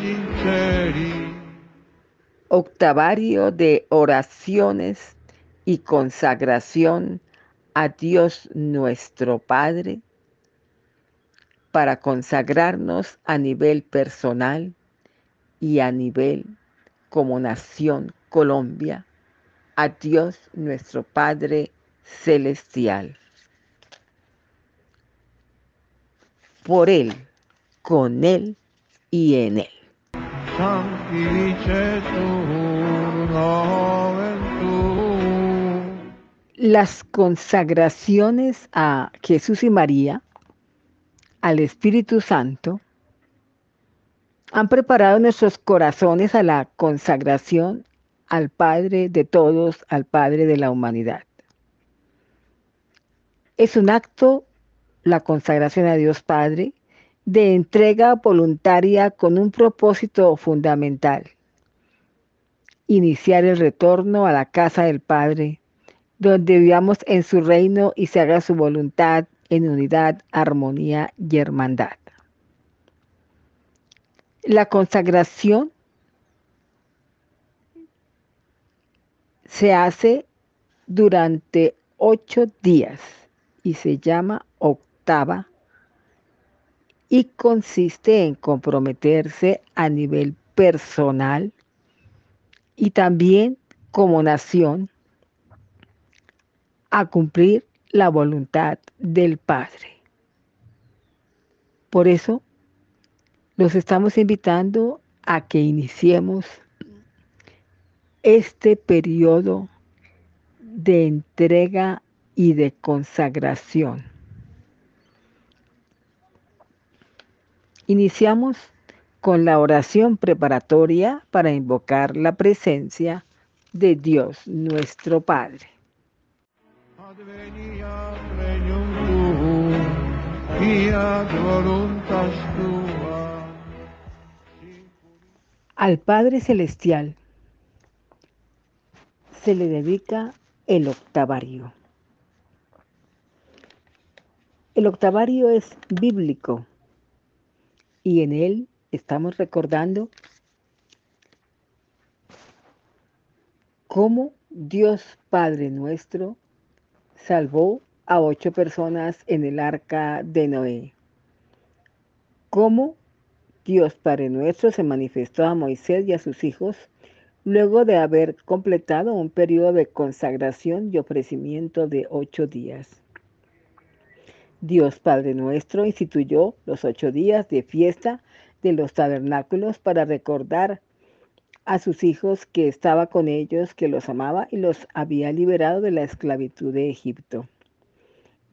Sinceri. Octavario de oraciones y consagración a Dios nuestro Padre para consagrarnos a nivel personal y a nivel como nación Colombia a Dios nuestro Padre Celestial. Por Él, con Él y en Él. Las consagraciones a Jesús y María, al Espíritu Santo, han preparado nuestros corazones a la consagración al Padre de todos, al Padre de la humanidad. Es un acto, la consagración a Dios Padre, de entrega voluntaria con un propósito fundamental. Iniciar el retorno a la casa del Padre, donde vivamos en su reino y se haga su voluntad en unidad, armonía y hermandad. La consagración se hace durante ocho días y se llama y consiste en comprometerse a nivel personal y también como nación a cumplir la voluntad del Padre. Por eso los estamos invitando a que iniciemos este periodo de entrega y de consagración. Iniciamos con la oración preparatoria para invocar la presencia de Dios nuestro Padre. Al Padre Celestial se le dedica el octavario. El octavario es bíblico y en él estamos recordando cómo Dios Padre nuestro salvó a ocho personas en el arca de Noé. Cómo Dios Padre nuestro se manifestó a Moisés y a sus hijos luego de haber completado un periodo de consagración y ofrecimiento de ocho días. Dios Padre nuestro instituyó los ocho días de fiesta de los tabernáculos para recordar a sus hijos que estaba con ellos, que los amaba y los había liberado de la esclavitud de Egipto.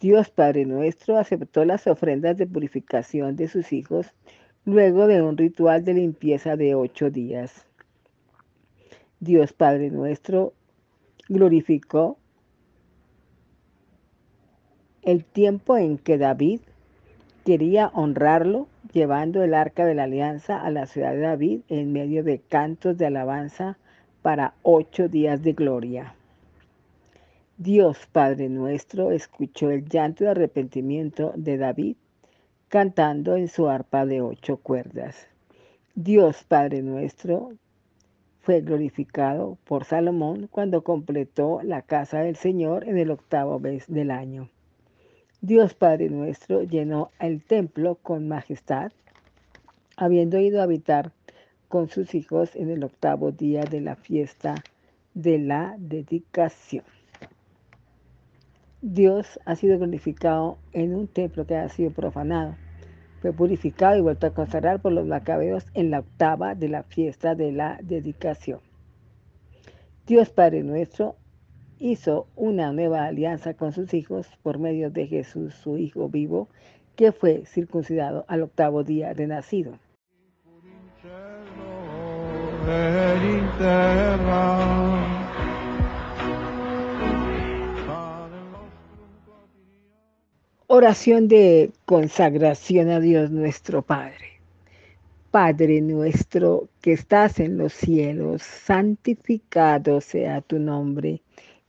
Dios Padre nuestro aceptó las ofrendas de purificación de sus hijos luego de un ritual de limpieza de ocho días. Dios Padre nuestro glorificó el tiempo en que David quería honrarlo llevando el arca de la alianza a la ciudad de David en medio de cantos de alabanza para ocho días de gloria. Dios Padre nuestro escuchó el llanto de arrepentimiento de David cantando en su arpa de ocho cuerdas. Dios Padre nuestro fue glorificado por Salomón cuando completó la casa del Señor en el octavo mes del año. Dios Padre nuestro llenó el templo con majestad, habiendo ido a habitar con sus hijos en el octavo día de la fiesta de la dedicación. Dios ha sido glorificado en un templo que ha sido profanado fue purificado y vuelto a consagrar por los macabeos en la octava de la fiesta de la dedicación. Dios Padre nuestro hizo una nueva alianza con sus hijos por medio de Jesús, su Hijo vivo, que fue circuncidado al octavo día de nacido. Oración de consagración a Dios nuestro Padre. Padre nuestro que estás en los cielos, santificado sea tu nombre.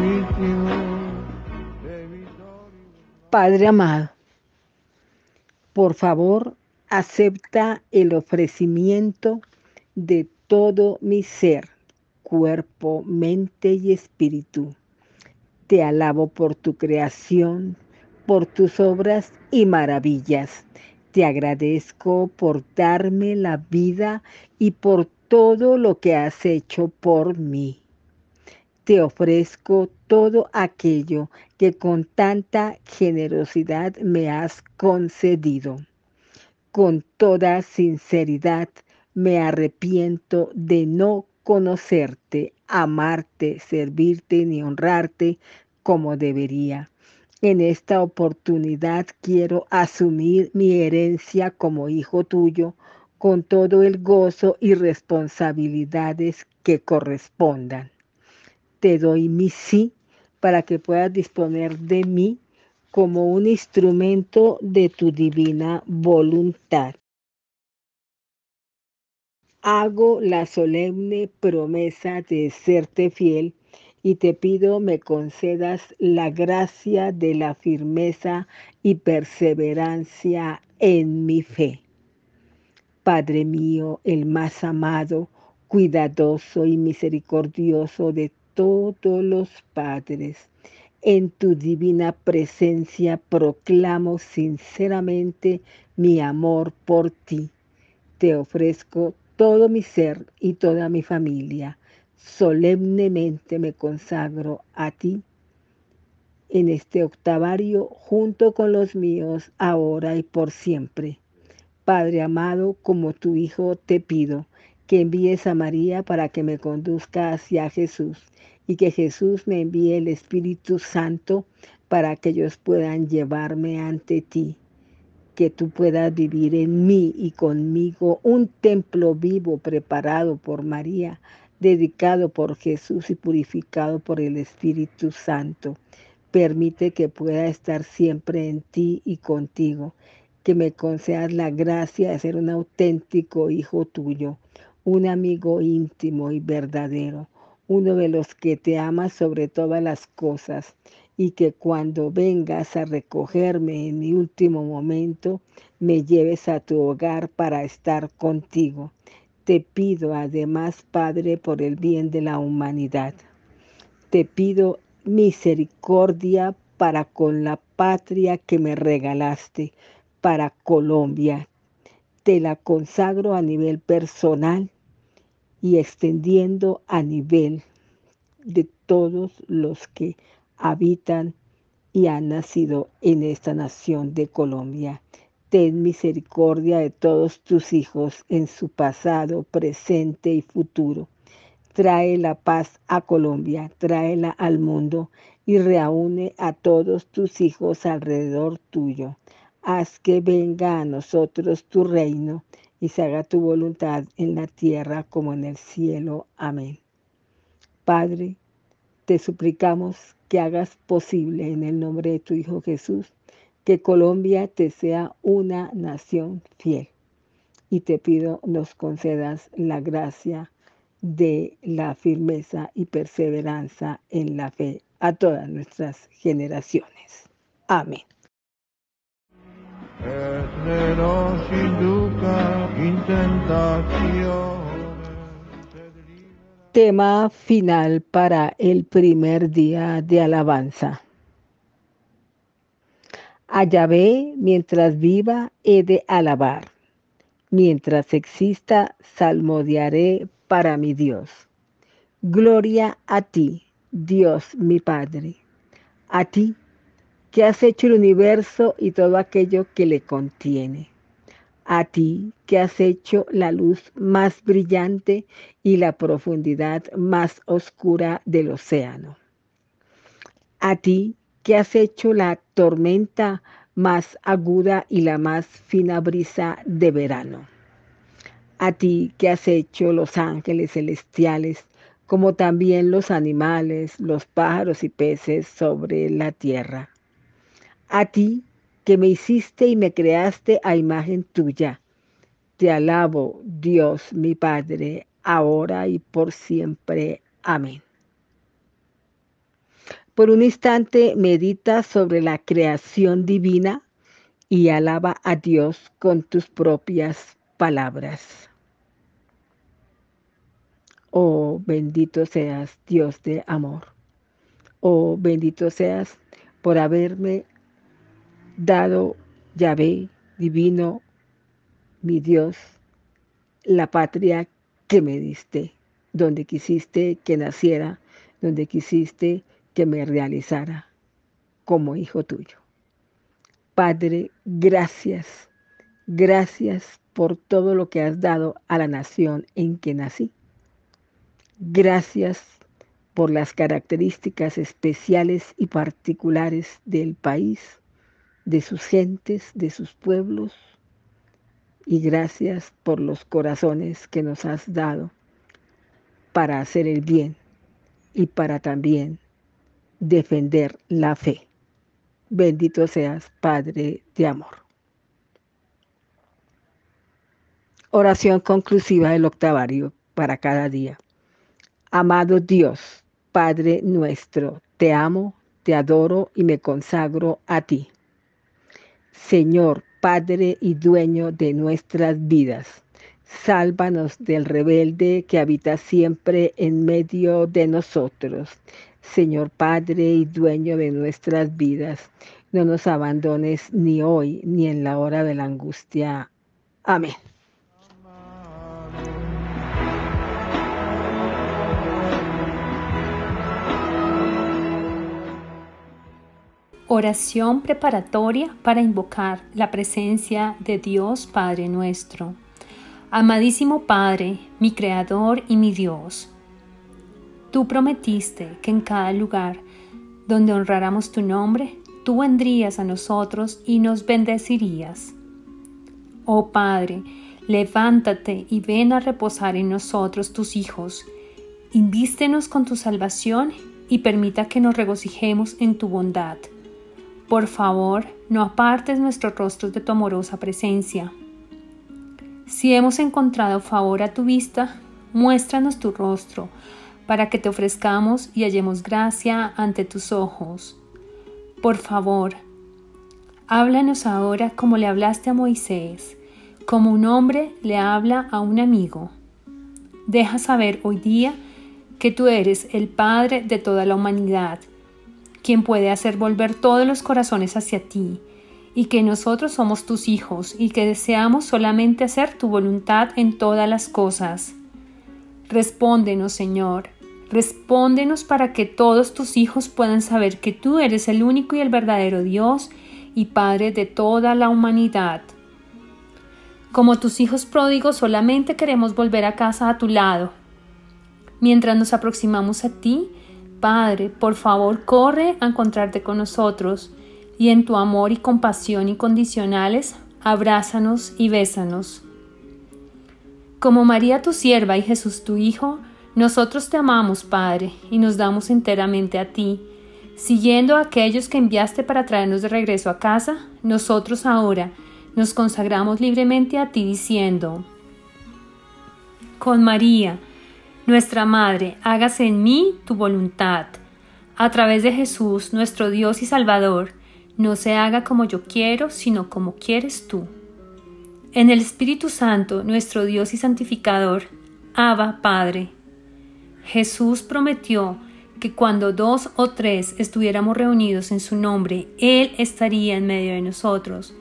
Vittime, Padre amado, por favor, acepta el ofrecimiento de todo mi ser, cuerpo, mente y espíritu. Te alabo por tu creación, por tus obras y maravillas te agradezco por darme la vida y por todo lo que has hecho por mí. Te ofrezco todo aquello que con tanta generosidad me has concedido. Con toda sinceridad me arrepiento de no conocerte, amarte, servirte ni honrarte como debería. En esta oportunidad quiero asumir mi herencia como hijo tuyo con todo el gozo y responsabilidades que correspondan. Te doy mi sí para que puedas disponer de mí como un instrumento de tu divina voluntad. Hago la solemne promesa de serte fiel y te pido me concedas la gracia de la firmeza y perseverancia en mi fe. Padre mío, el más amado, cuidadoso y misericordioso de todos los padres, en tu divina presencia proclamo sinceramente mi amor por ti. Te ofrezco todo mi ser y toda mi familia solemnemente me consagro a ti en este octavario junto con los míos ahora y por siempre. Padre amado, como tu Hijo te pido que envíes a María para que me conduzca hacia Jesús y que Jesús me envíe el Espíritu Santo para que ellos puedan llevarme ante ti, que tú puedas vivir en mí y conmigo un templo vivo preparado por María dedicado por Jesús y purificado por el Espíritu Santo. Permite que pueda estar siempre en ti y contigo, que me concedas la gracia de ser un auténtico hijo tuyo, un amigo íntimo y verdadero, uno de los que te ama sobre todas las cosas y que cuando vengas a recogerme en mi último momento, me lleves a tu hogar para estar contigo te pido además, Padre, por el bien de la humanidad. Te pido misericordia para con la patria que me regalaste, para Colombia. Te la consagro a nivel personal y extendiendo a nivel de todos los que habitan y han nacido en esta nación de Colombia ten misericordia de todos tus hijos en su pasado, presente y futuro. Trae la paz a Colombia, tráela al mundo y reúne a todos tus hijos alrededor tuyo. Haz que venga a nosotros tu reino y se haga tu voluntad en la tierra como en el cielo. Amén. Padre, te suplicamos que hagas posible en el nombre de tu Hijo Jesús que Colombia te sea una nación fiel. Y te pido nos concedas la gracia de la firmeza y perseverancia en la fe a todas nuestras generaciones. Amén. Tema final para el primer día de alabanza. A Yahvé, mientras viva, he de alabar. Mientras exista, salmodiaré para mi Dios. Gloria a ti, Dios mi Padre. A ti, que has hecho el universo y todo aquello que le contiene. a ti que has hecho la luz más brillante y la profundidad más oscura del océano. A ti que has hecho la tormenta más aguda y la más fina brisa de verano. A ti que has hecho los ángeles celestiales, como también los animales, los pájaros y peces sobre la tierra. A ti que me hiciste y me creaste a imagen tuya. Te alabo, Dios mi Padre, ahora y por siempre. Amén. Por un instante medita sobre la creación divina y alaba a Dios con tus propias palabras. Oh, bendito seas, Dios de amor. Oh, bendito seas por haberme dado Yahvé divino, mi Dios, la patria que me diste, donde quisiste que naciera, donde quisiste que me realizara como hijo tuyo. Padre, gracias, gracias por todo lo que has dado a la nación en que nací. Gracias por las características especiales y particulares del país de sus gentes, de sus pueblos, y gracias por los corazones que nos has dado para hacer el bien y para también defender la fe. Bendito seas, Padre de amor. Oración conclusiva del octavario para cada día. Amado Dios, Padre nuestro, te amo, te adoro y me consagro a ti. Señor, Padre y dueño de nuestras vidas. Sálvanos del rebelde que habita siempre en medio de nosotros. Señor Padre y dueño de nuestras vidas, no nos abandones ni hoy ni en la hora de la angustia. Amén. Oración preparatoria para invocar la presencia de Dios Padre nuestro. Amadísimo Padre, mi Creador y mi Dios, tú prometiste que en cada lugar donde honráramos tu nombre, tú vendrías a nosotros y nos bendecirías. Oh Padre, levántate y ven a reposar en nosotros tus hijos. Invístenos con tu salvación y permita que nos regocijemos en tu bondad. Por favor, no apartes nuestros rostros de tu amorosa presencia. Si hemos encontrado favor a tu vista, muéstranos tu rostro, para que te ofrezcamos y hallemos gracia ante tus ojos. Por favor, háblanos ahora como le hablaste a Moisés, como un hombre le habla a un amigo. Deja saber hoy día que tú eres el Padre de toda la humanidad quien puede hacer volver todos los corazones hacia ti, y que nosotros somos tus hijos y que deseamos solamente hacer tu voluntad en todas las cosas. Respóndenos, Señor, respóndenos para que todos tus hijos puedan saber que tú eres el único y el verdadero Dios y Padre de toda la humanidad. Como tus hijos pródigos solamente queremos volver a casa a tu lado. Mientras nos aproximamos a ti, Padre, por favor, corre a encontrarte con nosotros y en tu amor y compasión incondicionales, abrázanos y bésanos. Como María tu sierva y Jesús tu Hijo, nosotros te amamos, Padre, y nos damos enteramente a ti. Siguiendo a aquellos que enviaste para traernos de regreso a casa, nosotros ahora nos consagramos libremente a ti diciendo, con María, nuestra Madre, hágase en mí tu voluntad. A través de Jesús, nuestro Dios y Salvador, no se haga como yo quiero, sino como quieres tú. En el Espíritu Santo, nuestro Dios y santificador, Abba Padre. Jesús prometió que cuando dos o tres estuviéramos reunidos en su nombre, Él estaría en medio de nosotros.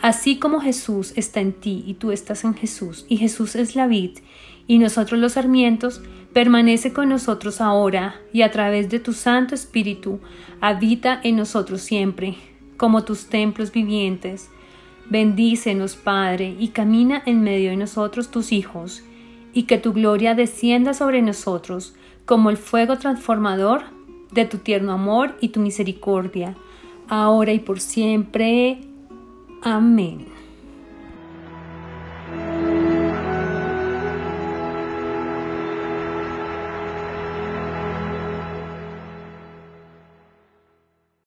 Así como Jesús está en ti y tú estás en Jesús, y Jesús es la vid, y nosotros los sarmientos, permanece con nosotros ahora y a través de tu Santo Espíritu habita en nosotros siempre, como tus templos vivientes. Bendícenos, Padre, y camina en medio de nosotros tus hijos, y que tu gloria descienda sobre nosotros como el fuego transformador de tu tierno amor y tu misericordia, ahora y por siempre. Amén.